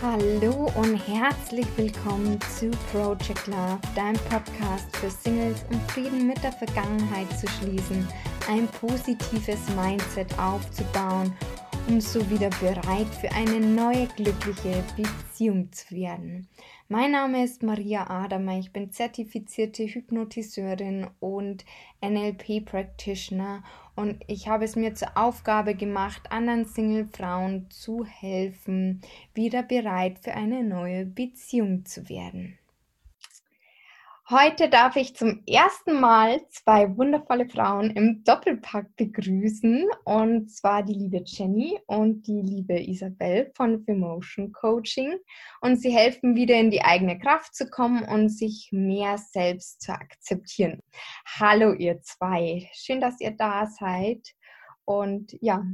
Hallo und herzlich willkommen zu Project Love, deinem Podcast für Singles, um Frieden mit der Vergangenheit zu schließen, ein positives Mindset aufzubauen, um so wieder bereit für eine neue glückliche Beziehung zu werden. Mein Name ist Maria Adamer, ich bin zertifizierte Hypnotiseurin und NLP Practitioner und ich habe es mir zur Aufgabe gemacht, anderen Single-Frauen zu helfen, wieder bereit für eine neue Beziehung zu werden. Heute darf ich zum ersten Mal zwei wundervolle Frauen im Doppelpack begrüßen. Und zwar die liebe Jenny und die liebe Isabel von Emotion Coaching. Und sie helfen wieder in die eigene Kraft zu kommen und sich mehr selbst zu akzeptieren. Hallo ihr zwei. Schön, dass ihr da seid. Und ja,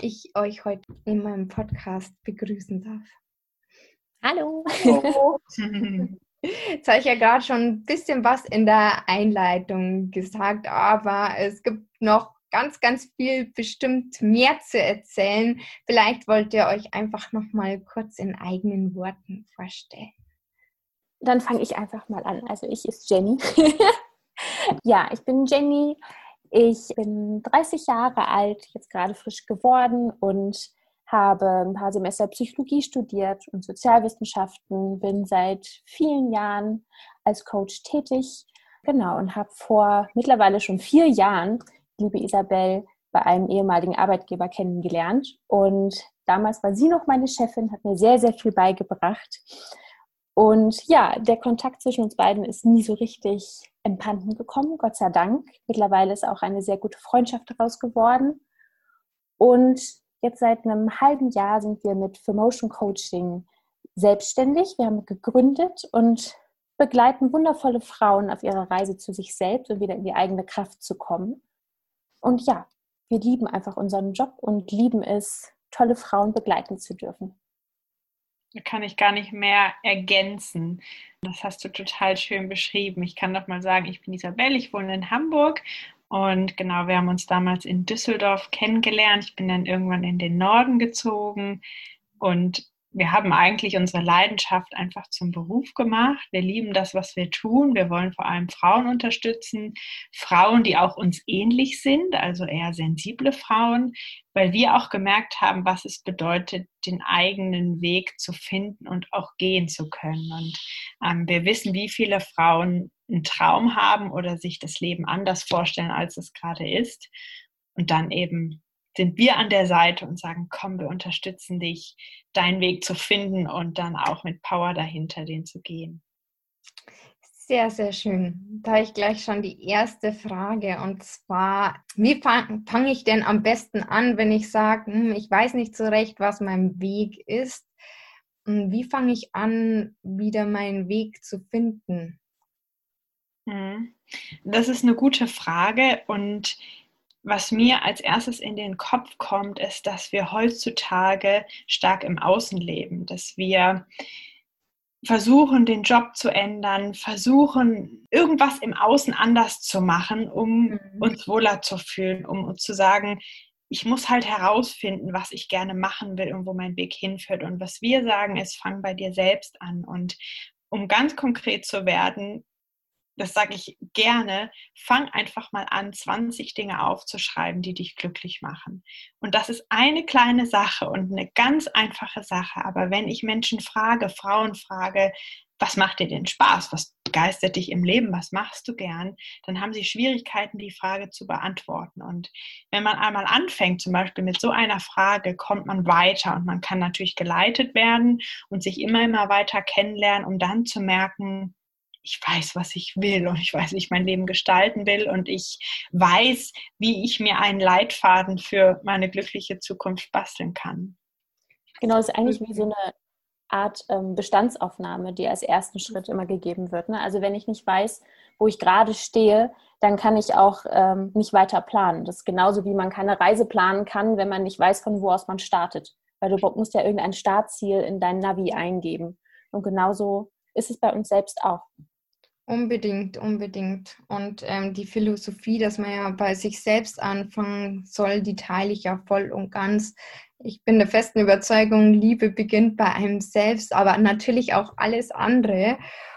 ich euch heute in meinem Podcast begrüßen darf. Hallo. Hallo. Jetzt habe ich ja gerade schon ein bisschen was in der Einleitung gesagt, aber es gibt noch ganz, ganz viel bestimmt mehr zu erzählen. Vielleicht wollt ihr euch einfach noch mal kurz in eigenen Worten vorstellen. Dann fange ich einfach mal an. Also ich ist Jenny. ja, ich bin Jenny. Ich bin 30 Jahre alt, jetzt gerade frisch geworden und habe ein paar Semester Psychologie studiert und Sozialwissenschaften, bin seit vielen Jahren als Coach tätig. Genau, und habe vor mittlerweile schon vier Jahren liebe Isabel bei einem ehemaligen Arbeitgeber kennengelernt. Und damals war sie noch meine Chefin, hat mir sehr, sehr viel beigebracht. Und ja, der Kontakt zwischen uns beiden ist nie so richtig empanden gekommen, Gott sei Dank. Mittlerweile ist auch eine sehr gute Freundschaft daraus geworden. Und Jetzt seit einem halben Jahr sind wir mit Promotion Coaching selbstständig. Wir haben gegründet und begleiten wundervolle Frauen auf ihrer Reise zu sich selbst und wieder in die eigene Kraft zu kommen. Und ja, wir lieben einfach unseren Job und lieben es, tolle Frauen begleiten zu dürfen. Da kann ich gar nicht mehr ergänzen. Das hast du total schön beschrieben. Ich kann noch mal sagen, ich bin Isabel, ich wohne in Hamburg und genau, wir haben uns damals in Düsseldorf kennengelernt. Ich bin dann irgendwann in den Norden gezogen und wir haben eigentlich unsere Leidenschaft einfach zum Beruf gemacht. Wir lieben das, was wir tun. Wir wollen vor allem Frauen unterstützen, Frauen, die auch uns ähnlich sind, also eher sensible Frauen, weil wir auch gemerkt haben, was es bedeutet, den eigenen Weg zu finden und auch gehen zu können. Und ähm, wir wissen, wie viele Frauen einen Traum haben oder sich das Leben anders vorstellen, als es gerade ist. Und dann eben sind wir an der Seite und sagen, komm, wir unterstützen dich, deinen Weg zu finden und dann auch mit Power dahinter, den zu gehen. Sehr, sehr schön. Da ich gleich schon die erste Frage. Und zwar, wie fange fang ich denn am besten an, wenn ich sage, hm, ich weiß nicht so recht, was mein Weg ist? Wie fange ich an, wieder meinen Weg zu finden? Hm. Das ist eine gute Frage und was mir als erstes in den Kopf kommt, ist, dass wir heutzutage stark im Außen leben, dass wir versuchen, den Job zu ändern, versuchen, irgendwas im Außen anders zu machen, um mhm. uns wohler zu fühlen, um uns zu sagen, ich muss halt herausfinden, was ich gerne machen will und wo mein Weg hinführt. Und was wir sagen, ist, fang bei dir selbst an. Und um ganz konkret zu werden, das sage ich gerne, fang einfach mal an, 20 Dinge aufzuschreiben, die dich glücklich machen. Und das ist eine kleine Sache und eine ganz einfache Sache. Aber wenn ich Menschen frage, Frauen frage, was macht dir denn Spaß? Was begeistert dich im Leben? Was machst du gern? Dann haben sie Schwierigkeiten, die Frage zu beantworten. Und wenn man einmal anfängt, zum Beispiel mit so einer Frage, kommt man weiter und man kann natürlich geleitet werden und sich immer, immer weiter kennenlernen, um dann zu merken, ich weiß, was ich will und ich weiß, wie ich mein Leben gestalten will und ich weiß, wie ich mir einen Leitfaden für meine glückliche Zukunft basteln kann. Genau, es ist eigentlich wie so eine Art ähm, Bestandsaufnahme, die als ersten Schritt immer gegeben wird. Ne? Also wenn ich nicht weiß, wo ich gerade stehe, dann kann ich auch ähm, nicht weiter planen. Das ist genauso wie man keine Reise planen kann, wenn man nicht weiß, von wo aus man startet. Weil du musst ja irgendein Startziel in dein Navi eingeben. Und genauso ist es bei uns selbst auch. Unbedingt, unbedingt. Und ähm, die Philosophie, dass man ja bei sich selbst anfangen soll, die teile ich ja voll und ganz. Ich bin der festen Überzeugung, Liebe beginnt bei einem selbst, aber natürlich auch alles andere.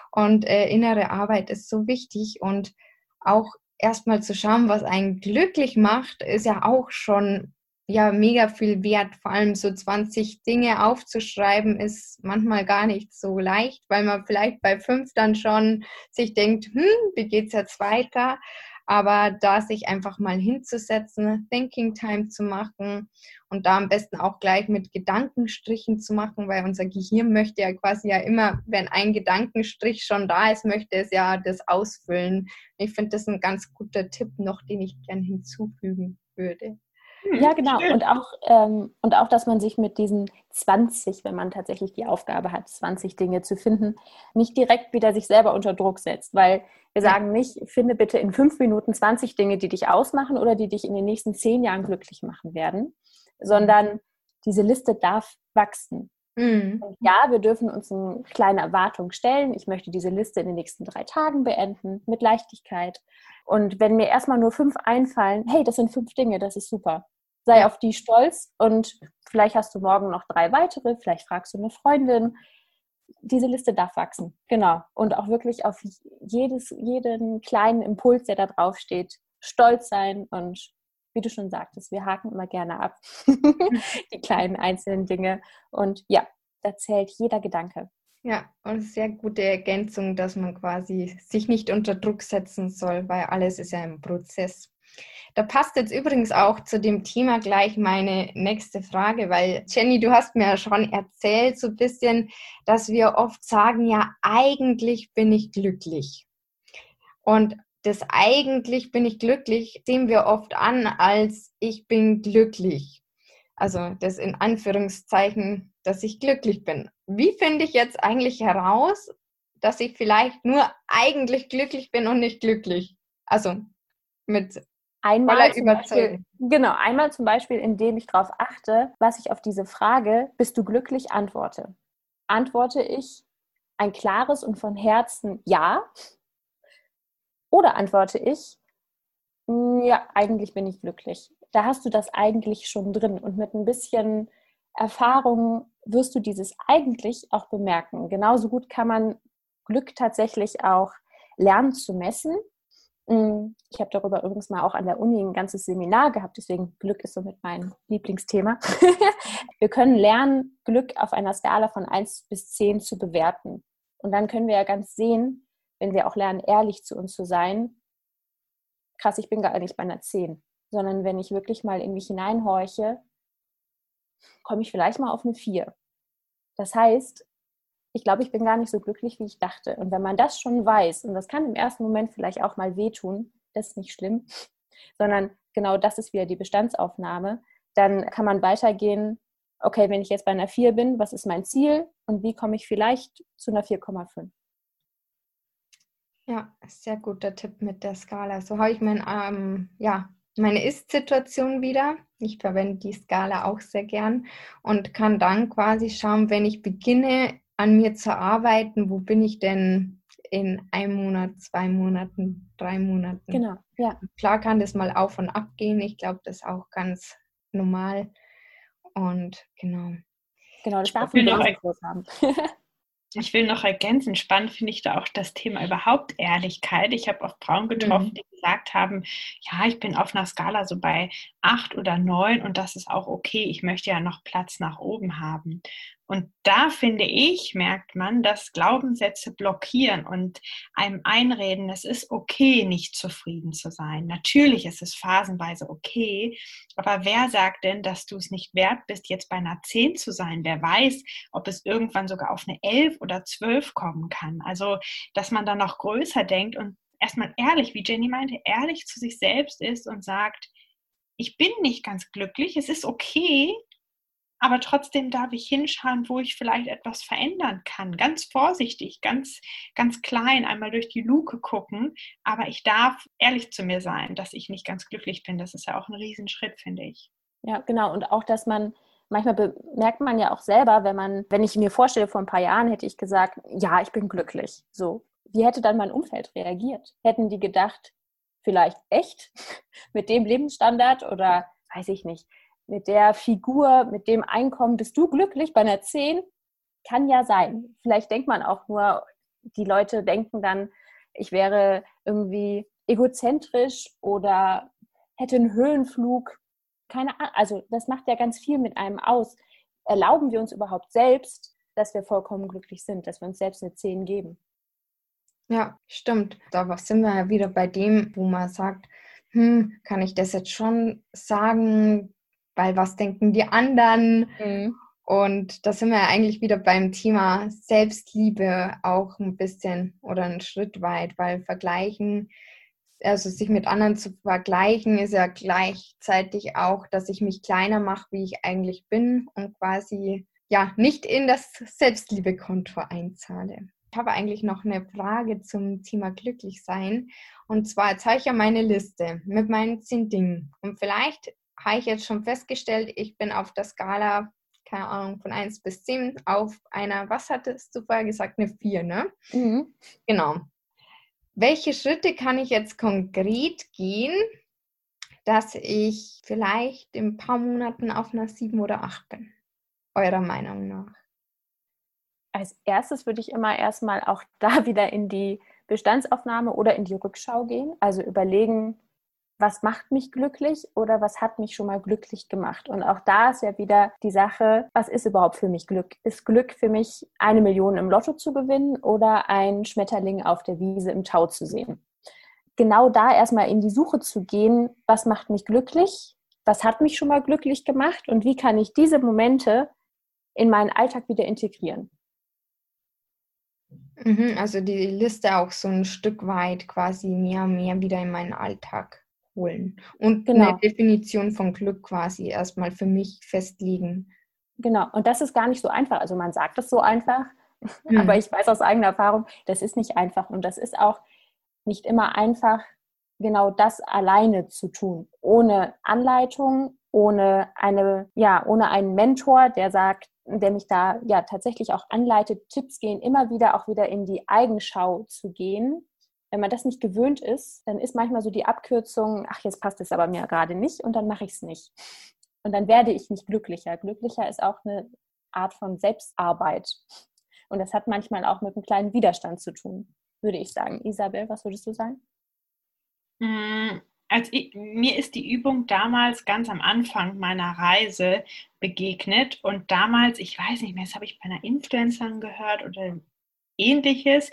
Und äh, innere Arbeit ist so wichtig. Und auch erstmal zu schauen, was einen glücklich macht, ist ja auch schon ja mega viel wert. Vor allem so 20 Dinge aufzuschreiben ist manchmal gar nicht so leicht, weil man vielleicht bei fünf dann schon sich denkt, hm, wie geht's jetzt weiter? Aber da sich einfach mal hinzusetzen, Thinking Time zu machen und da am besten auch gleich mit Gedankenstrichen zu machen, weil unser Gehirn möchte ja quasi ja immer, wenn ein Gedankenstrich schon da ist, möchte es ja das ausfüllen. Ich finde das ein ganz guter Tipp noch, den ich gern hinzufügen würde. Ja, hm, genau. Und auch, ähm, und auch, dass man sich mit diesen 20, wenn man tatsächlich die Aufgabe hat, 20 Dinge zu finden, nicht direkt wieder sich selber unter Druck setzt. Weil wir sagen nicht, finde bitte in fünf Minuten 20 Dinge, die dich ausmachen oder die dich in den nächsten zehn Jahren glücklich machen werden, sondern diese Liste darf wachsen. Mhm. ja, wir dürfen uns eine kleine Erwartung stellen. Ich möchte diese Liste in den nächsten drei Tagen beenden, mit Leichtigkeit. Und wenn mir erstmal nur fünf einfallen, hey, das sind fünf Dinge, das ist super. Sei auf die stolz und vielleicht hast du morgen noch drei weitere, vielleicht fragst du eine Freundin. Diese Liste darf wachsen, genau. Und auch wirklich auf jedes, jeden kleinen Impuls, der da drauf steht, stolz sein und wie du schon sagtest, wir haken immer gerne ab, die kleinen einzelnen Dinge. Und ja, da zählt jeder Gedanke. Ja, und sehr gute Ergänzung, dass man quasi sich nicht unter Druck setzen soll, weil alles ist ja im Prozess. Da passt jetzt übrigens auch zu dem Thema gleich meine nächste Frage, weil Jenny, du hast mir ja schon erzählt so ein bisschen, dass wir oft sagen, ja, eigentlich bin ich glücklich. Und das eigentlich bin ich glücklich sehen wir oft an als ich bin glücklich. Also das in Anführungszeichen, dass ich glücklich bin. Wie finde ich jetzt eigentlich heraus, dass ich vielleicht nur eigentlich glücklich bin und nicht glücklich? Also mit Einmal zum Beispiel, genau, einmal zum Beispiel, indem ich darauf achte, was ich auf diese Frage, bist du glücklich, antworte. Antworte ich ein klares und von Herzen Ja oder antworte ich, hm, ja, eigentlich bin ich glücklich. Da hast du das eigentlich schon drin und mit ein bisschen Erfahrung wirst du dieses eigentlich auch bemerken. Genauso gut kann man Glück tatsächlich auch lernen zu messen. Hm, ich habe darüber übrigens mal auch an der Uni ein ganzes Seminar gehabt, deswegen Glück ist somit mein Lieblingsthema. wir können lernen, Glück auf einer Skala von 1 bis 10 zu bewerten. Und dann können wir ja ganz sehen, wenn wir auch lernen, ehrlich zu uns zu sein, krass, ich bin gar nicht bei einer 10, sondern wenn ich wirklich mal in mich hineinhorche, komme ich vielleicht mal auf eine 4. Das heißt, ich glaube, ich bin gar nicht so glücklich, wie ich dachte. Und wenn man das schon weiß, und das kann im ersten Moment vielleicht auch mal wehtun, das ist nicht schlimm, sondern genau das ist wieder die Bestandsaufnahme, dann kann man weitergehen, okay, wenn ich jetzt bei einer 4 bin, was ist mein Ziel und wie komme ich vielleicht zu einer 4,5? Ja, sehr guter Tipp mit der Skala. So habe ich mein, ähm, ja, meine Ist-Situation wieder. Ich verwende die Skala auch sehr gern und kann dann quasi schauen, wenn ich beginne, an mir zu arbeiten, wo bin ich denn in einem Monat, zwei Monaten, drei Monaten. Genau, ja. Klar kann das mal auf und ab gehen. Ich glaube, das ist auch ganz normal. Und genau. Genau, das darf man auch haben. Ich will noch ergänzen, spannend finde ich da auch das Thema überhaupt Ehrlichkeit. Ich habe auch Frauen getroffen, mhm. die gesagt haben, ja, ich bin auf einer Skala so bei acht oder neun und das ist auch okay. Ich möchte ja noch Platz nach oben haben. Und da finde ich, merkt man, dass Glaubenssätze blockieren und einem einreden, es ist okay, nicht zufrieden zu sein. Natürlich ist es phasenweise okay, aber wer sagt denn, dass du es nicht wert bist, jetzt bei einer 10 zu sein? Wer weiß, ob es irgendwann sogar auf eine 11 oder 12 kommen kann? Also, dass man dann noch größer denkt und erstmal ehrlich, wie Jenny meinte, ehrlich zu sich selbst ist und sagt, ich bin nicht ganz glücklich, es ist okay, aber trotzdem darf ich hinschauen, wo ich vielleicht etwas verändern kann. Ganz vorsichtig, ganz, ganz klein, einmal durch die Luke gucken. Aber ich darf ehrlich zu mir sein, dass ich nicht ganz glücklich bin. Das ist ja auch ein Riesenschritt, finde ich. Ja, genau. Und auch, dass man manchmal bemerkt man ja auch selber, wenn man, wenn ich mir vorstelle, vor ein paar Jahren hätte ich gesagt, ja, ich bin glücklich. So, wie hätte dann mein Umfeld reagiert? Hätten die gedacht, vielleicht echt mit dem Lebensstandard oder weiß ich nicht, mit der Figur, mit dem Einkommen, bist du glücklich bei einer 10? Kann ja sein. Vielleicht denkt man auch nur, die Leute denken dann, ich wäre irgendwie egozentrisch oder hätte einen Höhenflug. Keine Ahnung. Also das macht ja ganz viel mit einem aus. Erlauben wir uns überhaupt selbst, dass wir vollkommen glücklich sind, dass wir uns selbst eine 10 geben? Ja, stimmt. Da sind wir ja wieder bei dem, wo man sagt, hm, kann ich das jetzt schon sagen, weil was denken die anderen? Mhm. Und da sind wir ja eigentlich wieder beim Thema Selbstliebe auch ein bisschen oder einen Schritt weit, weil vergleichen, also sich mit anderen zu vergleichen, ist ja gleichzeitig auch, dass ich mich kleiner mache, wie ich eigentlich bin und quasi ja nicht in das Selbstliebekonto einzahle. Ich habe eigentlich noch eine Frage zum Thema Glücklichsein. Und zwar, jetzt habe ich ja meine Liste mit meinen zehn Dingen. Und vielleicht habe ich jetzt schon festgestellt, ich bin auf der Skala, keine Ahnung, von 1 bis 10 auf einer, was hattest du vorher gesagt, eine 4, ne? Mhm. Genau. Welche Schritte kann ich jetzt konkret gehen, dass ich vielleicht in ein paar Monaten auf einer 7 oder 8 bin? Eurer Meinung nach? Als erstes würde ich immer erstmal auch da wieder in die Bestandsaufnahme oder in die Rückschau gehen. Also überlegen, was macht mich glücklich oder was hat mich schon mal glücklich gemacht. Und auch da ist ja wieder die Sache, was ist überhaupt für mich Glück? Ist Glück für mich, eine Million im Lotto zu gewinnen oder ein Schmetterling auf der Wiese im Tau zu sehen? Genau da erstmal in die Suche zu gehen, was macht mich glücklich? Was hat mich schon mal glücklich gemacht? Und wie kann ich diese Momente in meinen Alltag wieder integrieren? Mhm, also die Liste auch so ein Stück weit quasi mehr, mehr wieder in meinen Alltag holen. Und genau. eine Definition von Glück quasi erstmal für mich festlegen. Genau, und das ist gar nicht so einfach. Also man sagt es so einfach, mhm. aber ich weiß aus eigener Erfahrung, das ist nicht einfach. Und das ist auch nicht immer einfach, genau das alleine zu tun, ohne Anleitung, ohne eine, ja, ohne einen Mentor, der sagt, der mich da ja tatsächlich auch anleitet, Tipps gehen, immer wieder auch wieder in die Eigenschau zu gehen wenn man das nicht gewöhnt ist, dann ist manchmal so die Abkürzung, ach, jetzt passt es aber mir gerade nicht und dann mache ich es nicht. Und dann werde ich nicht glücklicher. Glücklicher ist auch eine Art von Selbstarbeit. Und das hat manchmal auch mit einem kleinen Widerstand zu tun, würde ich sagen. Isabel, was würdest du sagen? Mm, als ich, mir ist die Übung damals ganz am Anfang meiner Reise begegnet und damals, ich weiß nicht mehr, das habe ich bei einer Influencerin gehört oder ähnliches,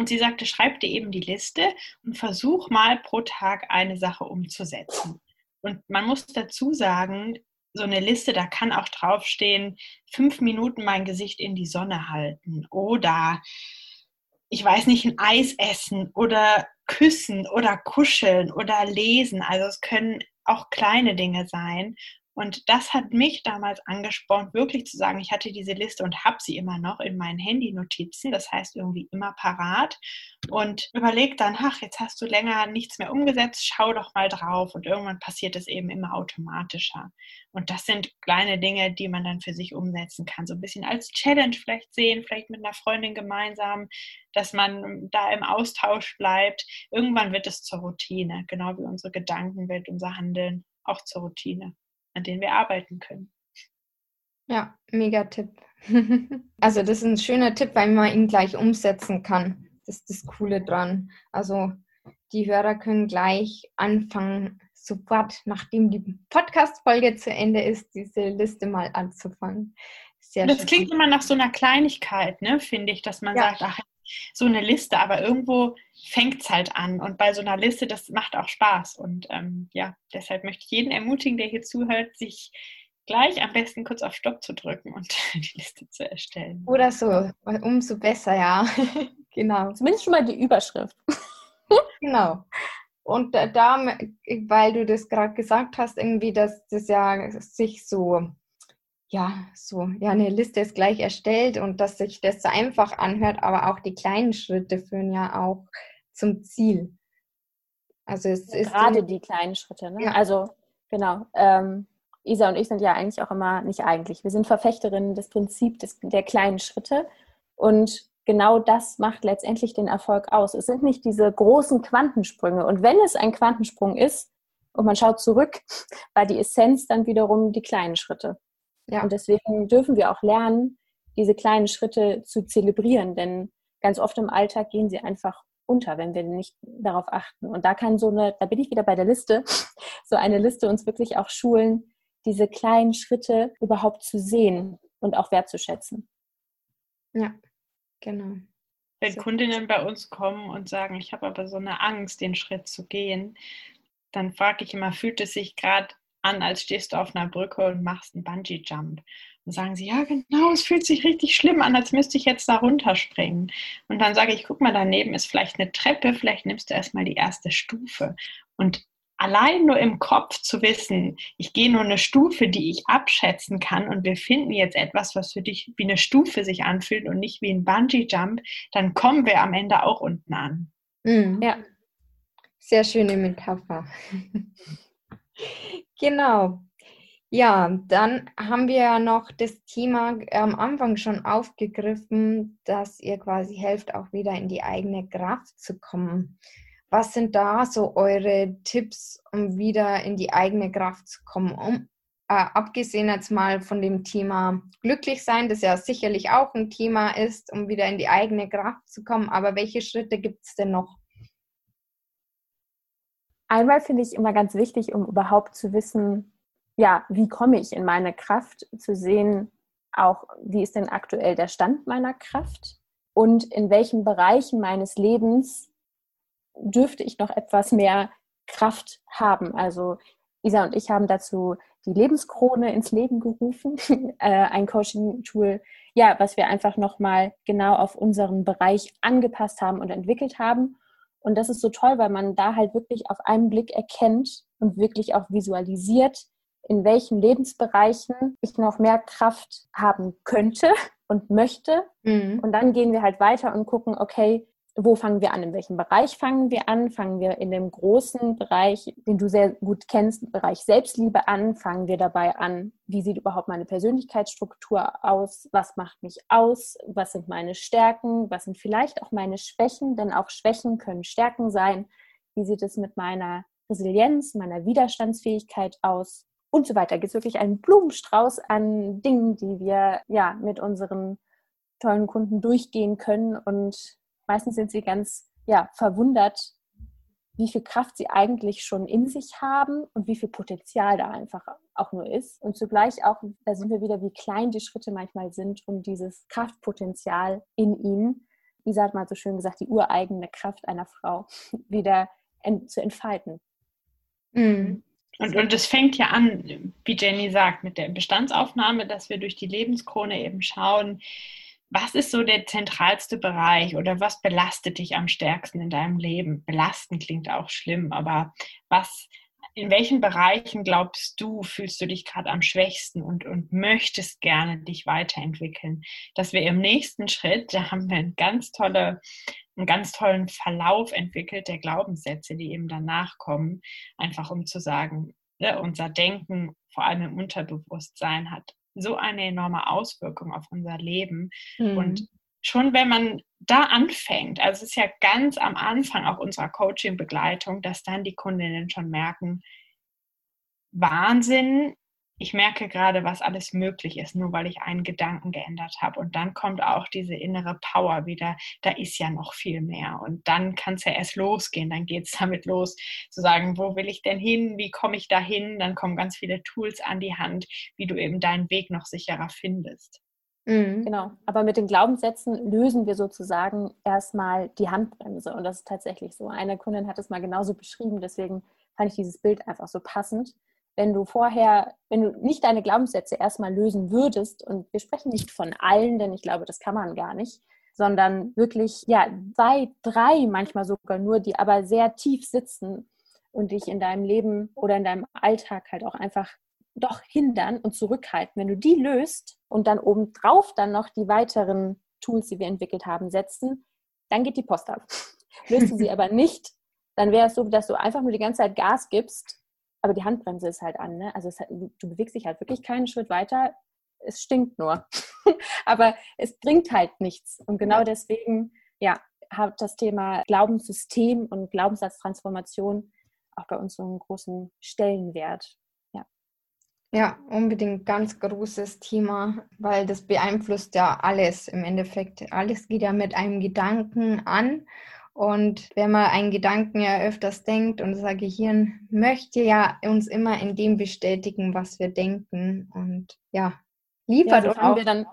und sie sagte, schreib dir eben die Liste und versuch mal pro Tag eine Sache umzusetzen. Und man muss dazu sagen, so eine Liste, da kann auch draufstehen, fünf Minuten mein Gesicht in die Sonne halten oder ich weiß nicht, ein Eis essen oder küssen oder kuscheln oder lesen. Also es können auch kleine Dinge sein. Und das hat mich damals angespornt, wirklich zu sagen, ich hatte diese Liste und habe sie immer noch in meinen Handy-Notizen, das heißt irgendwie immer parat und überleg dann, ach, jetzt hast du länger nichts mehr umgesetzt, schau doch mal drauf und irgendwann passiert es eben immer automatischer. Und das sind kleine Dinge, die man dann für sich umsetzen kann, so ein bisschen als Challenge vielleicht sehen, vielleicht mit einer Freundin gemeinsam, dass man da im Austausch bleibt. Irgendwann wird es zur Routine, genau wie unsere Gedankenwelt, unser Handeln auch zur Routine an denen wir arbeiten können. Ja, mega Tipp. also das ist ein schöner Tipp, weil man ihn gleich umsetzen kann. Das ist das Coole dran. Also die Hörer können gleich anfangen, sofort, nachdem die Podcast-Folge zu Ende ist, diese Liste mal anzufangen. Sehr das schön. klingt immer nach so einer Kleinigkeit, ne, finde ich, dass man ja. sagt, ach, so eine Liste, aber irgendwo fängt es halt an. Und bei so einer Liste, das macht auch Spaß. Und ähm, ja, deshalb möchte ich jeden ermutigen, der hier zuhört, sich gleich am besten kurz auf Stopp zu drücken und die Liste zu erstellen. Oder so, umso besser, ja. genau. Zumindest schon mal die Überschrift. genau. Und da, weil du das gerade gesagt hast, irgendwie, dass das ja sich so ja, so, ja, eine Liste ist gleich erstellt und dass sich das so einfach anhört, aber auch die kleinen Schritte führen ja auch zum Ziel. Also es ja, ist gerade die kleinen Schritte, ne? Ja. Also genau. Ähm, Isa und ich sind ja eigentlich auch immer nicht eigentlich. Wir sind Verfechterinnen des Prinzips des, der kleinen Schritte und genau das macht letztendlich den Erfolg aus. Es sind nicht diese großen Quantensprünge. Und wenn es ein Quantensprung ist und man schaut zurück, war die Essenz dann wiederum die kleinen Schritte. Ja. Und deswegen dürfen wir auch lernen, diese kleinen Schritte zu zelebrieren, denn ganz oft im Alltag gehen sie einfach unter, wenn wir nicht darauf achten. Und da kann so eine, da bin ich wieder bei der Liste, so eine Liste uns wirklich auch schulen, diese kleinen Schritte überhaupt zu sehen und auch wertzuschätzen. Ja, genau. Wenn Kundinnen bei uns kommen und sagen, ich habe aber so eine Angst, den Schritt zu gehen, dann frage ich immer, fühlt es sich gerade an, als stehst du auf einer Brücke und machst einen Bungee-Jump? Und sagen sie, ja genau, es fühlt sich richtig schlimm an, als müsste ich jetzt da runterspringen. Und dann sage ich, guck mal, daneben ist vielleicht eine Treppe, vielleicht nimmst du erstmal die erste Stufe. Und allein nur im Kopf zu wissen, ich gehe nur eine Stufe, die ich abschätzen kann und wir finden jetzt etwas, was für dich wie eine Stufe sich anfühlt und nicht wie ein Bungee-Jump, dann kommen wir am Ende auch unten an. Mhm. Ja, sehr schöne Metapher. genau. Ja, dann haben wir ja noch das Thema am Anfang schon aufgegriffen, dass ihr quasi helft, auch wieder in die eigene Kraft zu kommen. Was sind da so eure Tipps, um wieder in die eigene Kraft zu kommen? Um, äh, abgesehen jetzt mal von dem Thema glücklich sein, das ja sicherlich auch ein Thema ist, um wieder in die eigene Kraft zu kommen. Aber welche Schritte gibt es denn noch? Einmal finde ich immer ganz wichtig, um überhaupt zu wissen, ja, wie komme ich in meine Kraft, zu sehen, auch wie ist denn aktuell der Stand meiner Kraft und in welchen Bereichen meines Lebens dürfte ich noch etwas mehr Kraft haben. Also Isa und ich haben dazu die Lebenskrone ins Leben gerufen, äh, ein Coaching-Tool, ja, was wir einfach nochmal genau auf unseren Bereich angepasst haben und entwickelt haben. Und das ist so toll, weil man da halt wirklich auf einen Blick erkennt und wirklich auch visualisiert, in welchen Lebensbereichen ich noch mehr Kraft haben könnte und möchte. Mhm. Und dann gehen wir halt weiter und gucken, okay, wo fangen wir an? In welchem Bereich fangen wir an? Fangen wir in dem großen Bereich, den du sehr gut kennst, Bereich Selbstliebe an? Fangen wir dabei an, wie sieht überhaupt meine Persönlichkeitsstruktur aus? Was macht mich aus? Was sind meine Stärken? Was sind vielleicht auch meine Schwächen? Denn auch Schwächen können Stärken sein. Wie sieht es mit meiner Resilienz, meiner Widerstandsfähigkeit aus? Und so weiter. Es gibt wirklich einen Blumenstrauß an Dingen, die wir ja mit unseren tollen Kunden durchgehen können und meistens sind sie ganz ja, verwundert, wie viel Kraft sie eigentlich schon in sich haben und wie viel Potenzial da einfach auch nur ist. Und zugleich auch, da sind wir wieder, wie klein die Schritte manchmal sind, um dieses Kraftpotenzial in ihnen, Isa hat mal so schön gesagt, die ureigene Kraft einer Frau wieder ent zu entfalten. Mhm. Und, und es fängt ja an, wie Jenny sagt, mit der Bestandsaufnahme, dass wir durch die Lebenskrone eben schauen, was ist so der zentralste Bereich oder was belastet dich am stärksten in deinem Leben? Belasten klingt auch schlimm, aber was, in welchen Bereichen glaubst du, fühlst du dich gerade am schwächsten und, und möchtest gerne dich weiterentwickeln? Dass wir im nächsten Schritt, da haben wir einen ganz, tolle, einen ganz tollen Verlauf entwickelt der Glaubenssätze, die eben danach kommen, einfach um zu sagen, ne, unser Denken, vor allem im Unterbewusstsein, hat so eine enorme Auswirkung auf unser Leben. Mhm. Und schon wenn man da anfängt, also es ist ja ganz am Anfang auch unserer Coaching-Begleitung, dass dann die Kundinnen schon merken, Wahnsinn, ich merke gerade, was alles möglich ist, nur weil ich einen Gedanken geändert habe. Und dann kommt auch diese innere Power wieder, da ist ja noch viel mehr. Und dann kann es ja erst losgehen, dann geht es damit los, zu sagen, wo will ich denn hin, wie komme ich da hin? Dann kommen ganz viele Tools an die Hand, wie du eben deinen Weg noch sicherer findest. Mhm. Genau, aber mit den Glaubenssätzen lösen wir sozusagen erstmal die Handbremse. Und das ist tatsächlich so. Eine Kundin hat es mal genauso beschrieben, deswegen fand ich dieses Bild einfach so passend wenn du vorher, wenn du nicht deine Glaubenssätze erstmal lösen würdest, und wir sprechen nicht von allen, denn ich glaube, das kann man gar nicht, sondern wirklich, ja, zwei, drei manchmal sogar nur, die aber sehr tief sitzen und dich in deinem Leben oder in deinem Alltag halt auch einfach doch hindern und zurückhalten. Wenn du die löst und dann obendrauf dann noch die weiteren Tools, die wir entwickelt haben, setzen, dann geht die Post ab. Löst du sie aber nicht, dann wäre es so, dass du einfach nur die ganze Zeit Gas gibst aber die Handbremse ist halt an. Ne? Also hat, du bewegst dich halt wirklich keinen Schritt weiter. es stinkt nur. Aber es bringt halt nichts. Und genau deswegen, ja, hat das Thema Glaubenssystem und Glaubenssatztransformation auch bei uns so einen großen Stellenwert. Ja. Ja, unbedingt ganz großes Thema, weil das beeinflusst ja alles im Endeffekt. Alles geht ja mit einem Gedanken an. Und wenn man einen Gedanken ja öfters denkt und das Gehirn möchte ja uns immer in dem bestätigen, was wir denken. Und ja, liefert ja, so auch. Wir dann,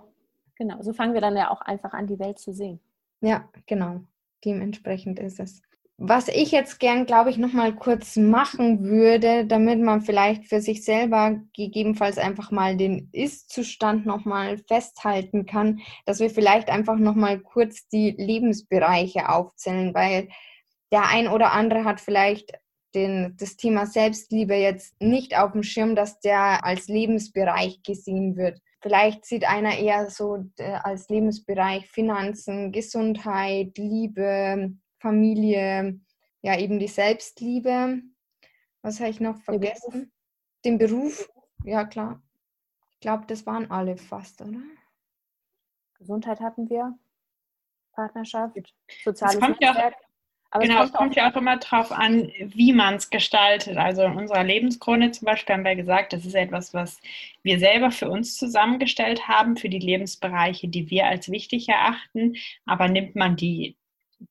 genau, so fangen wir dann ja auch einfach an, die Welt zu sehen. Ja, genau. Dementsprechend ist es. Was ich jetzt gern, glaube ich, nochmal kurz machen würde, damit man vielleicht für sich selber gegebenenfalls einfach mal den Ist-Zustand nochmal festhalten kann, dass wir vielleicht einfach nochmal kurz die Lebensbereiche aufzählen, weil der ein oder andere hat vielleicht den, das Thema Selbstliebe jetzt nicht auf dem Schirm, dass der als Lebensbereich gesehen wird. Vielleicht sieht einer eher so äh, als Lebensbereich Finanzen, Gesundheit, Liebe, Familie, ja eben die Selbstliebe. Was habe ich noch vergessen? Den Beruf, ja klar. Ich glaube, das waren alle fast, oder? Gesundheit hatten wir, Partnerschaft, soziales Netzwerk. Ja aber genau, es kommt, es kommt ja auch immer darauf an, wie man es gestaltet. Also in unserer Lebenskrone zum Beispiel haben wir gesagt, das ist etwas, was wir selber für uns zusammengestellt haben, für die Lebensbereiche, die wir als wichtig erachten. Aber nimmt man die,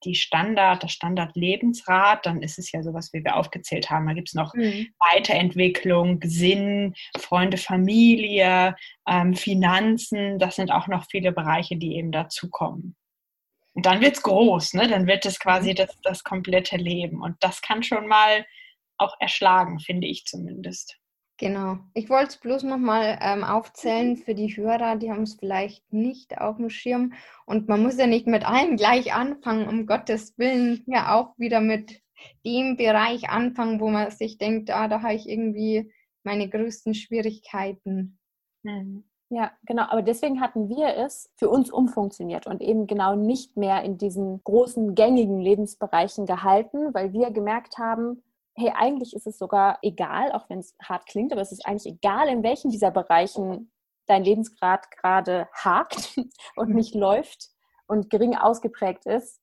die Standard, das Standard-Lebensrat, dann ist es ja sowas, wie wir aufgezählt haben. Da gibt es noch mhm. Weiterentwicklung, Sinn, Freunde, Familie, ähm, Finanzen. Das sind auch noch viele Bereiche, die eben dazukommen. Und dann wird es groß, ne? dann wird es quasi mhm. das, das komplette Leben. Und das kann schon mal auch erschlagen, finde ich zumindest. Genau. Ich wollte es bloß nochmal ähm, aufzählen mhm. für die Hörer, die haben es vielleicht nicht auf dem Schirm. Und man muss ja nicht mit allem gleich anfangen, um Gottes Willen. Ja, auch wieder mit dem Bereich anfangen, wo man sich denkt, ah, da habe ich irgendwie meine größten Schwierigkeiten. Mhm. Ja, genau. Aber deswegen hatten wir es für uns umfunktioniert und eben genau nicht mehr in diesen großen gängigen Lebensbereichen gehalten, weil wir gemerkt haben, hey, eigentlich ist es sogar egal, auch wenn es hart klingt, aber es ist eigentlich egal, in welchen dieser Bereichen dein Lebensgrad gerade hakt und nicht läuft und gering ausgeprägt ist.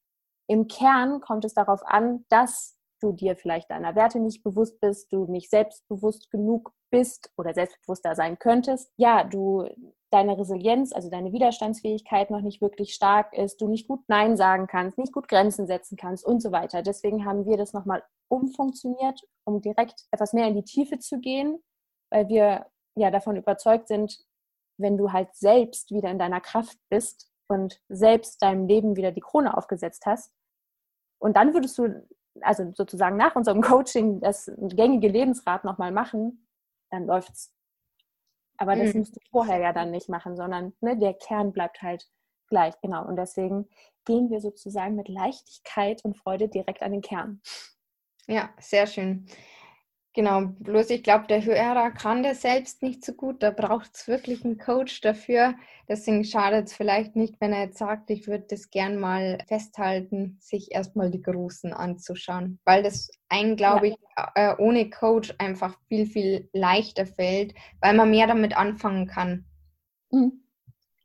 Im Kern kommt es darauf an, dass du dir vielleicht deiner Werte nicht bewusst bist, du nicht selbstbewusst genug bist oder selbstbewusster sein könntest. Ja, du deine Resilienz, also deine Widerstandsfähigkeit noch nicht wirklich stark ist, du nicht gut Nein sagen kannst, nicht gut Grenzen setzen kannst und so weiter. Deswegen haben wir das nochmal umfunktioniert, um direkt etwas mehr in die Tiefe zu gehen, weil wir ja davon überzeugt sind, wenn du halt selbst wieder in deiner Kraft bist und selbst deinem Leben wieder die Krone aufgesetzt hast, und dann würdest du also sozusagen nach unserem Coaching das gängige Lebensrad nochmal machen, dann läuft's. Aber das mhm. musst du vorher ja dann nicht machen, sondern ne, der Kern bleibt halt gleich, genau. Und deswegen gehen wir sozusagen mit Leichtigkeit und Freude direkt an den Kern. Ja, sehr schön. Genau, bloß ich glaube, der Hörer kann das selbst nicht so gut. Da braucht es wirklich einen Coach dafür. Deswegen schadet es vielleicht nicht, wenn er jetzt sagt, ich würde das gern mal festhalten, sich erstmal die Großen anzuschauen. Weil das einen, glaube ja. ich, äh, ohne Coach einfach viel, viel leichter fällt, weil man mehr damit anfangen kann. Mhm.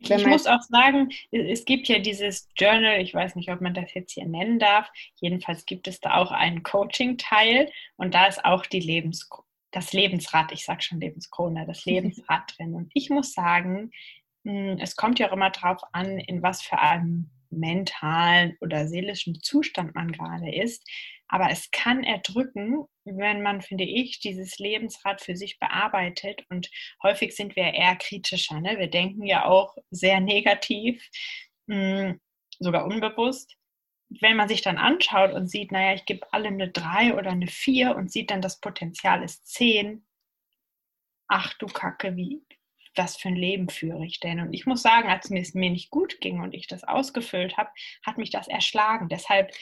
Ich muss auch sagen, es gibt ja dieses Journal, ich weiß nicht, ob man das jetzt hier nennen darf. Jedenfalls gibt es da auch einen Coaching-Teil und da ist auch die Lebens das Lebensrad, ich sage schon Lebenskrone, das Lebensrad drin. Und ich muss sagen, hm, es kommt ja auch immer darauf an, in was für einem mentalen oder seelischen Zustand man gerade ist. Aber es kann erdrücken, wenn man, finde ich, dieses Lebensrad für sich bearbeitet. Und häufig sind wir eher kritischer. Ne? Wir denken ja auch sehr negativ, hm, sogar unbewusst. Wenn man sich dann anschaut und sieht, naja, ich gebe alle eine 3 oder eine 4 und sieht dann, das Potenzial ist 10, ach du Kacke, wie, was für ein Leben führe ich denn? Und ich muss sagen, als es mir nicht gut ging und ich das ausgefüllt habe, hat mich das erschlagen. Deshalb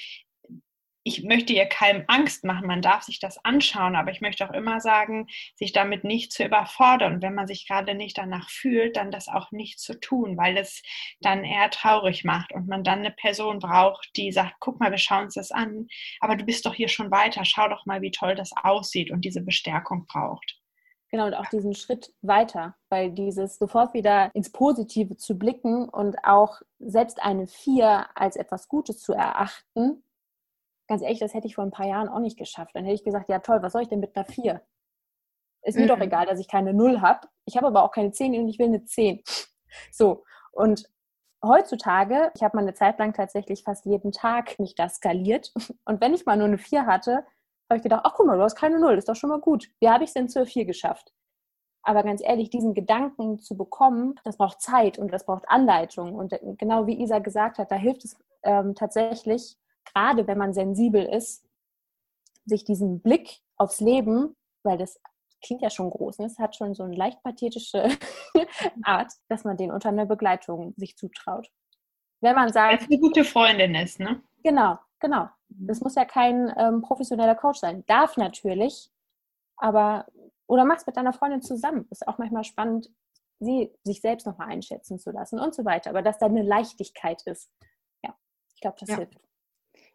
ich möchte ihr keinem Angst machen, man darf sich das anschauen, aber ich möchte auch immer sagen, sich damit nicht zu überfordern. Wenn man sich gerade nicht danach fühlt, dann das auch nicht zu tun, weil es dann eher traurig macht und man dann eine Person braucht, die sagt, guck mal, wir schauen uns das an, aber du bist doch hier schon weiter, schau doch mal, wie toll das aussieht und diese Bestärkung braucht. Genau, und auch diesen Schritt weiter, weil dieses sofort wieder ins Positive zu blicken und auch selbst eine Vier als etwas Gutes zu erachten, ganz ehrlich, das hätte ich vor ein paar Jahren auch nicht geschafft. Dann hätte ich gesagt, ja toll, was soll ich denn mit einer Vier? Ist mir mhm. doch egal, dass ich keine Null habe. Ich habe aber auch keine Zehn und ich will eine Zehn. So, und heutzutage, ich habe mal eine Zeit lang tatsächlich fast jeden Tag mich da skaliert. Und wenn ich mal nur eine Vier hatte, habe ich gedacht, ach guck mal, du hast keine Null, ist doch schon mal gut. Wie habe ich es denn zur Vier geschafft? Aber ganz ehrlich, diesen Gedanken zu bekommen, das braucht Zeit und das braucht Anleitung. Und genau wie Isa gesagt hat, da hilft es ähm, tatsächlich, gerade wenn man sensibel ist, sich diesen Blick aufs Leben, weil das klingt ja schon groß, ne? es hat schon so eine leicht pathetische Art, dass man den unter einer Begleitung sich zutraut. Wenn man sagt. Wenn eine gute Freundin ist, ne? Genau, genau. Das muss ja kein ähm, professioneller Coach sein. Darf natürlich, aber oder mach's mit deiner Freundin zusammen. Ist auch manchmal spannend, sie sich selbst nochmal einschätzen zu lassen und so weiter. Aber dass da eine Leichtigkeit ist. Ja, ich glaube, das ja. hilft.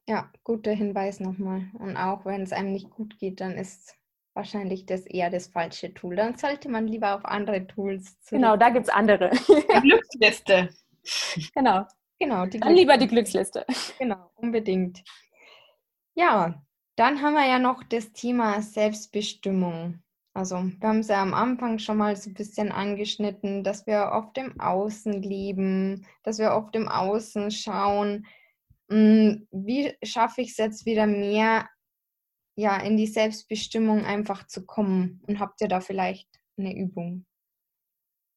Ja, guter Hinweis nochmal. Und auch wenn es einem nicht gut geht, dann ist wahrscheinlich das eher das falsche Tool. Dann sollte man lieber auf andere Tools zu. Genau, da gibt es andere. Die Glücksliste. genau. Genau, die dann lieber die Glücksliste. Genau, unbedingt. Ja, dann haben wir ja noch das Thema Selbstbestimmung. Also wir haben es ja am Anfang schon mal so ein bisschen angeschnitten, dass wir auf dem Außen leben, dass wir auf dem Außen schauen, wie schaffe ich es jetzt wieder mehr ja, in die Selbstbestimmung einfach zu kommen? Und habt ihr da vielleicht eine Übung?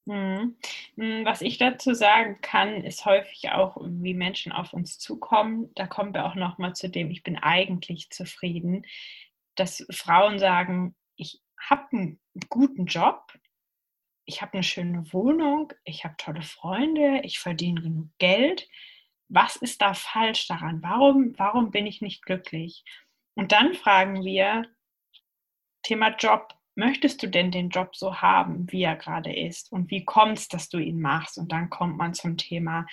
Mhm. Hm, was ich dazu sagen kann, ist häufig auch, wie Menschen auf uns zukommen. Da kommen wir auch nochmal zu dem, ich bin eigentlich zufrieden, dass Frauen sagen, ich habe einen guten Job, ich habe eine schöne Wohnung, ich habe tolle Freunde, ich verdiene genug Geld. Was ist da falsch daran? Warum, warum bin ich nicht glücklich? Und dann fragen wir, Thema Job, möchtest du denn den Job so haben, wie er gerade ist? Und wie kommt es, dass du ihn machst? Und dann kommt man zum Thema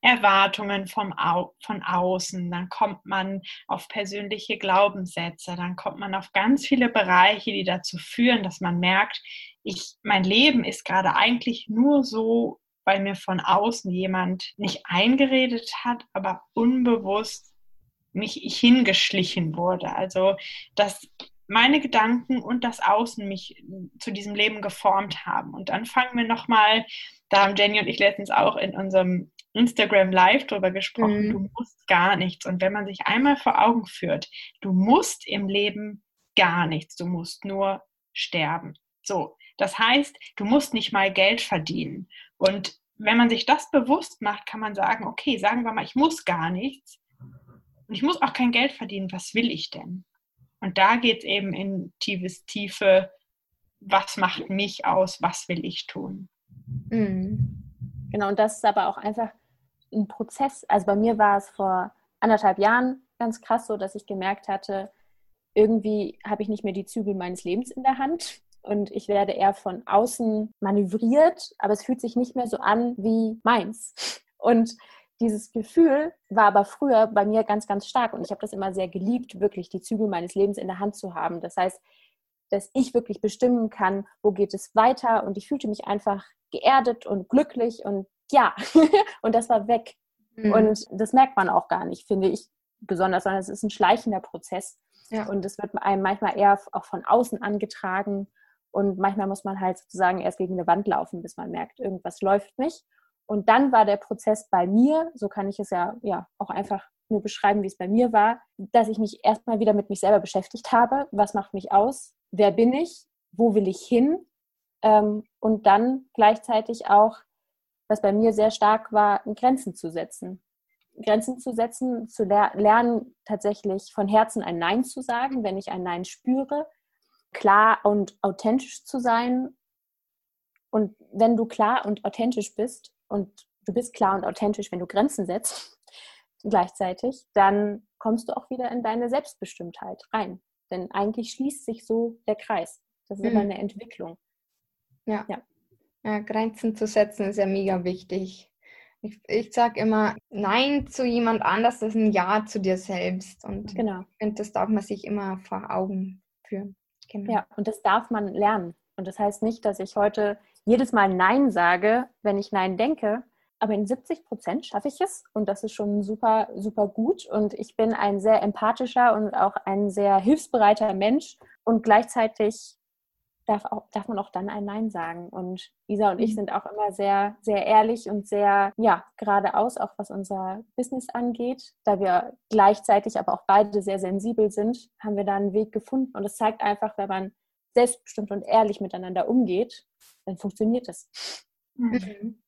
Erwartungen vom Au von außen, dann kommt man auf persönliche Glaubenssätze, dann kommt man auf ganz viele Bereiche, die dazu führen, dass man merkt, ich, mein Leben ist gerade eigentlich nur so, weil mir von außen jemand nicht eingeredet hat, aber unbewusst mich ich hingeschlichen wurde. Also, dass meine Gedanken und das Außen mich zu diesem Leben geformt haben. Und dann fangen wir nochmal, da haben Jenny und ich letztens auch in unserem Instagram Live drüber gesprochen, mhm. du musst gar nichts. Und wenn man sich einmal vor Augen führt, du musst im Leben gar nichts, du musst nur sterben. So, das heißt, du musst nicht mal Geld verdienen. Und wenn man sich das bewusst macht, kann man sagen, okay, sagen wir mal, ich muss gar nichts. Und ich muss auch kein Geld verdienen. Was will ich denn? Und da geht es eben in tiefes Tiefe, was macht mich aus, was will ich tun. Mhm. Genau, und das ist aber auch einfach ein Prozess. Also bei mir war es vor anderthalb Jahren ganz krass so, dass ich gemerkt hatte, irgendwie habe ich nicht mehr die Zügel meines Lebens in der Hand und ich werde eher von außen manövriert, aber es fühlt sich nicht mehr so an wie meins. Und dieses Gefühl war aber früher bei mir ganz, ganz stark und ich habe das immer sehr geliebt, wirklich die Zügel meines Lebens in der Hand zu haben. Das heißt, dass ich wirklich bestimmen kann, wo geht es weiter und ich fühlte mich einfach geerdet und glücklich und ja, und das war weg. Mhm. Und das merkt man auch gar nicht, finde ich besonders, sondern es ist ein schleichender Prozess. Ja. Und es wird einem manchmal eher auch von außen angetragen und manchmal muss man halt sozusagen erst gegen eine Wand laufen, bis man merkt, irgendwas läuft nicht. Und dann war der Prozess bei mir, so kann ich es ja, ja auch einfach nur beschreiben, wie es bei mir war, dass ich mich erstmal wieder mit mich selber beschäftigt habe. Was macht mich aus? Wer bin ich? Wo will ich hin? Ähm, und dann gleichzeitig auch, was bei mir sehr stark war, Grenzen zu setzen. Grenzen zu setzen, zu ler lernen, tatsächlich von Herzen ein Nein zu sagen, wenn ich ein Nein spüre, klar und authentisch zu sein. Und wenn du klar und authentisch bist, und du bist klar und authentisch, wenn du Grenzen setzt gleichzeitig, dann kommst du auch wieder in deine Selbstbestimmtheit rein. Denn eigentlich schließt sich so der Kreis. Das ist mhm. immer eine Entwicklung. Ja. ja. ja. Grenzen zu setzen ist ja mega wichtig. Ich, ich sage immer, Nein zu jemand anders ist ein Ja zu dir selbst. Und genau. Und das darf man sich immer vor Augen führen. Genau. Ja, und das darf man lernen. Und das heißt nicht, dass ich heute jedes Mal Nein sage, wenn ich Nein denke, aber in 70 Prozent schaffe ich es und das ist schon super, super gut. Und ich bin ein sehr empathischer und auch ein sehr hilfsbereiter Mensch und gleichzeitig darf, auch, darf man auch dann ein Nein sagen. Und Isa und ich mhm. sind auch immer sehr, sehr ehrlich und sehr, ja, geradeaus, auch was unser Business angeht. Da wir gleichzeitig aber auch beide sehr sensibel sind, haben wir da einen Weg gefunden. Und es zeigt einfach, wenn man selbstbestimmt und ehrlich miteinander umgeht, dann funktioniert es. Mhm.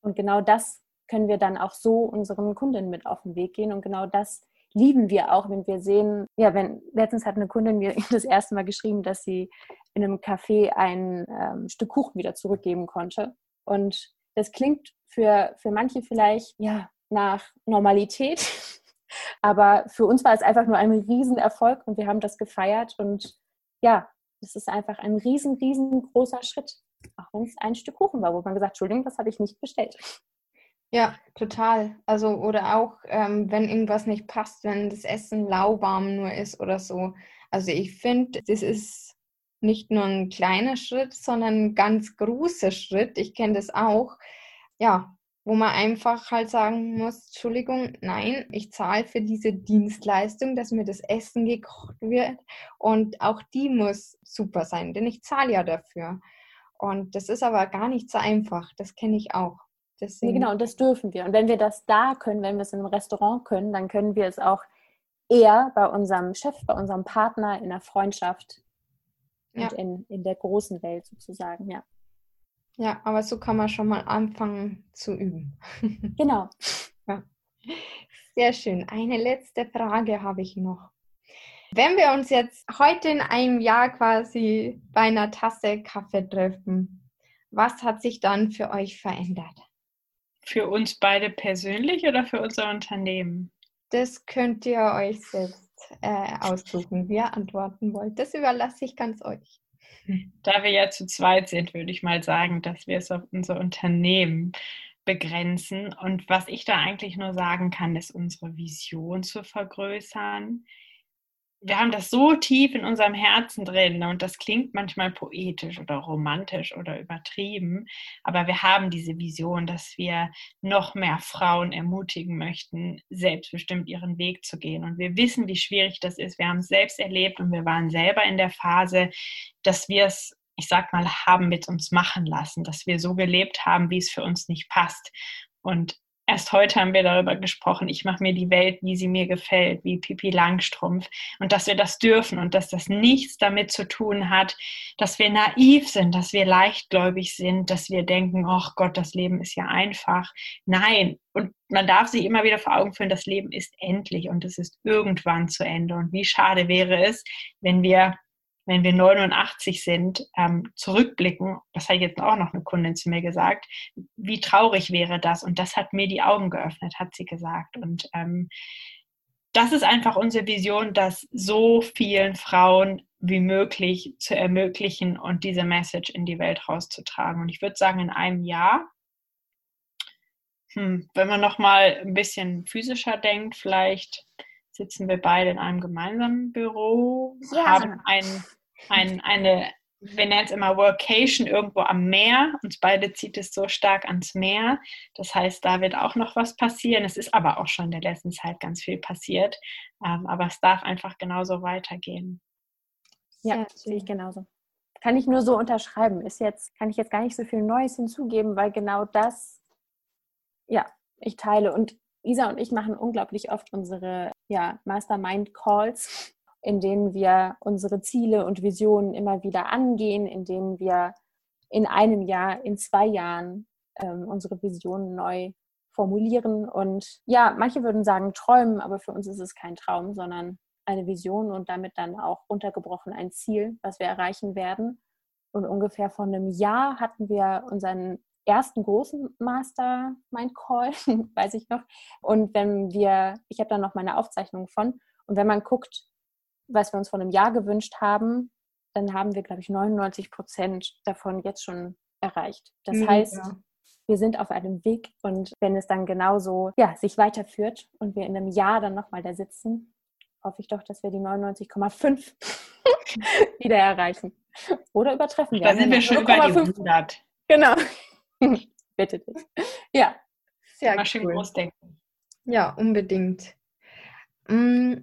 Und genau das können wir dann auch so unseren Kunden mit auf den Weg gehen. Und genau das lieben wir auch, wenn wir sehen, ja, wenn letztens hat eine Kundin mir das erste Mal geschrieben, dass sie in einem Café ein ähm, Stück Kuchen wieder zurückgeben konnte. Und das klingt für, für manche vielleicht ja nach Normalität, aber für uns war es einfach nur ein Riesenerfolg und wir haben das gefeiert und ja, es ist einfach ein riesen, riesengroßer Schritt, auch wenn es ein Stück Kuchen war, wo man gesagt, Entschuldigung, das habe ich nicht bestellt. Ja, total. Also, oder auch, ähm, wenn irgendwas nicht passt, wenn das Essen lauwarm nur ist oder so. Also, ich finde, das ist nicht nur ein kleiner Schritt, sondern ein ganz großer Schritt. Ich kenne das auch. Ja, wo man einfach halt sagen muss, Entschuldigung, nein, ich zahle für diese Dienstleistung, dass mir das Essen gekocht wird und auch die muss super sein, denn ich zahle ja dafür. Und das ist aber gar nicht so einfach, das kenne ich auch. Deswegen. Nee, genau, und das dürfen wir. Und wenn wir das da können, wenn wir es in einem Restaurant können, dann können wir es auch eher bei unserem Chef, bei unserem Partner in der Freundschaft ja. und in, in der großen Welt sozusagen, ja. Ja, aber so kann man schon mal anfangen zu üben. Genau. Ja. Sehr schön. Eine letzte Frage habe ich noch. Wenn wir uns jetzt heute in einem Jahr quasi bei einer Tasse Kaffee treffen, was hat sich dann für euch verändert? Für uns beide persönlich oder für unser Unternehmen? Das könnt ihr euch selbst äh, aussuchen, wie ihr antworten wollt. Das überlasse ich ganz euch. Da wir ja zu zweit sind, würde ich mal sagen, dass wir es auf unser Unternehmen begrenzen. Und was ich da eigentlich nur sagen kann, ist unsere Vision zu vergrößern, wir haben das so tief in unserem Herzen drin und das klingt manchmal poetisch oder romantisch oder übertrieben, aber wir haben diese Vision, dass wir noch mehr Frauen ermutigen möchten, selbstbestimmt ihren Weg zu gehen. Und wir wissen, wie schwierig das ist. Wir haben es selbst erlebt und wir waren selber in der Phase, dass wir es ich sag mal, haben mit uns machen lassen, dass wir so gelebt haben, wie es für uns nicht passt. Und Erst heute haben wir darüber gesprochen, ich mache mir die Welt, wie sie mir gefällt, wie Pipi Langstrumpf. Und dass wir das dürfen und dass das nichts damit zu tun hat, dass wir naiv sind, dass wir leichtgläubig sind, dass wir denken, ach Gott, das Leben ist ja einfach. Nein. Und man darf sich immer wieder vor Augen führen, das Leben ist endlich und es ist irgendwann zu Ende. Und wie schade wäre es, wenn wir wenn wir 89 sind, ähm, zurückblicken, das hat jetzt auch noch eine Kundin zu mir gesagt, wie traurig wäre das? Und das hat mir die Augen geöffnet, hat sie gesagt. Und ähm, das ist einfach unsere Vision, das so vielen Frauen wie möglich zu ermöglichen und diese Message in die Welt rauszutragen. Und ich würde sagen, in einem Jahr, hm, wenn man noch mal ein bisschen physischer denkt, vielleicht sitzen wir beide in einem gemeinsamen Büro, ja. haben ein, ein, eine, wir nennen es immer Workation irgendwo am Meer. Uns beide zieht es so stark ans Meer. Das heißt, da wird auch noch was passieren. Es ist aber auch schon in der letzten Zeit ganz viel passiert. Ähm, aber es darf einfach genauso weitergehen. Ja, sehe ich genauso. Kann ich nur so unterschreiben. Ist jetzt, kann ich jetzt gar nicht so viel Neues hinzugeben, weil genau das, ja, ich teile. Und Isa und ich machen unglaublich oft unsere ja, Mastermind-Calls, in denen wir unsere Ziele und Visionen immer wieder angehen, in denen wir in einem Jahr, in zwei Jahren ähm, unsere Visionen neu formulieren. Und ja, manche würden sagen träumen, aber für uns ist es kein Traum, sondern eine Vision und damit dann auch runtergebrochen ein Ziel, was wir erreichen werden. Und ungefähr vor einem Jahr hatten wir unseren ersten großen Mastermind Call, weiß ich noch. Und wenn wir, ich habe da noch meine Aufzeichnung von, und wenn man guckt, was wir uns vor einem Jahr gewünscht haben, dann haben wir, glaube ich, 99 Prozent davon jetzt schon erreicht. Das mhm, heißt, ja. wir sind auf einem Weg und wenn es dann genauso ja, sich weiterführt und wir in einem Jahr dann nochmal da sitzen, hoffe ich doch, dass wir die 99,5 wieder erreichen. Oder übertreffen wir. Da sind wir schon über die 100. Genau. Bitte dich. Ja. Sehr Mal schön groß denken. Ja, unbedingt. Mm,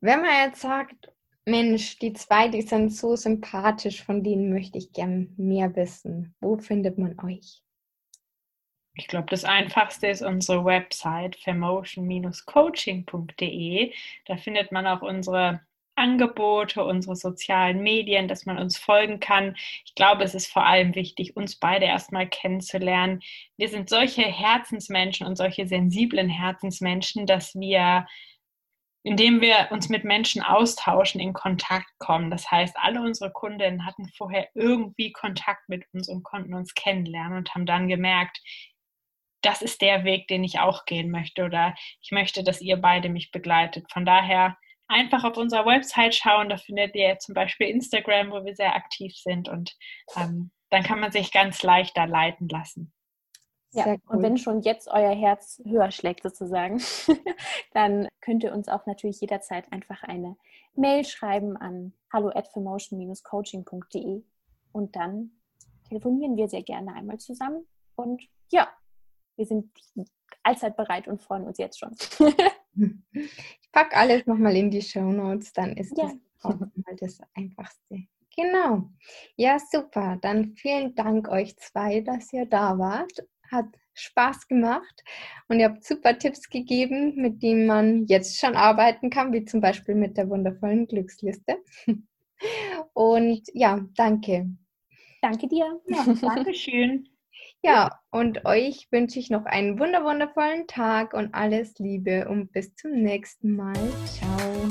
wenn man jetzt sagt, Mensch, die zwei, die sind so sympathisch, von denen möchte ich gern mehr wissen. Wo findet man euch? Ich glaube, das Einfachste ist unsere Website famotion-coaching.de. Da findet man auch unsere Angebote, unsere sozialen Medien, dass man uns folgen kann. Ich glaube, es ist vor allem wichtig, uns beide erstmal kennenzulernen. Wir sind solche Herzensmenschen und solche sensiblen Herzensmenschen, dass wir, indem wir uns mit Menschen austauschen, in Kontakt kommen. Das heißt, alle unsere Kundinnen hatten vorher irgendwie Kontakt mit uns und konnten uns kennenlernen und haben dann gemerkt, das ist der Weg, den ich auch gehen möchte oder ich möchte, dass ihr beide mich begleitet. Von daher einfach auf unserer Website schauen. Da findet ihr zum Beispiel Instagram, wo wir sehr aktiv sind und ähm, dann kann man sich ganz leicht da leiten lassen. Ja, cool. und wenn schon jetzt euer Herz höher schlägt sozusagen, dann könnt ihr uns auch natürlich jederzeit einfach eine Mail schreiben an hallo coachingde und dann telefonieren wir sehr gerne einmal zusammen. Und ja, wir sind allzeit bereit und freuen uns jetzt schon. ich packe alles nochmal in die Show Notes, dann ist ja. das auch mal das Einfachste. Genau. Ja, super. Dann vielen Dank euch zwei, dass ihr da wart. Hat Spaß gemacht und ihr habt super Tipps gegeben, mit denen man jetzt schon arbeiten kann, wie zum Beispiel mit der wundervollen Glücksliste. Und ja, danke. Danke dir. Ja, Dankeschön. Ja, und euch wünsche ich noch einen wunderwundervollen Tag und alles Liebe und bis zum nächsten Mal. Ciao.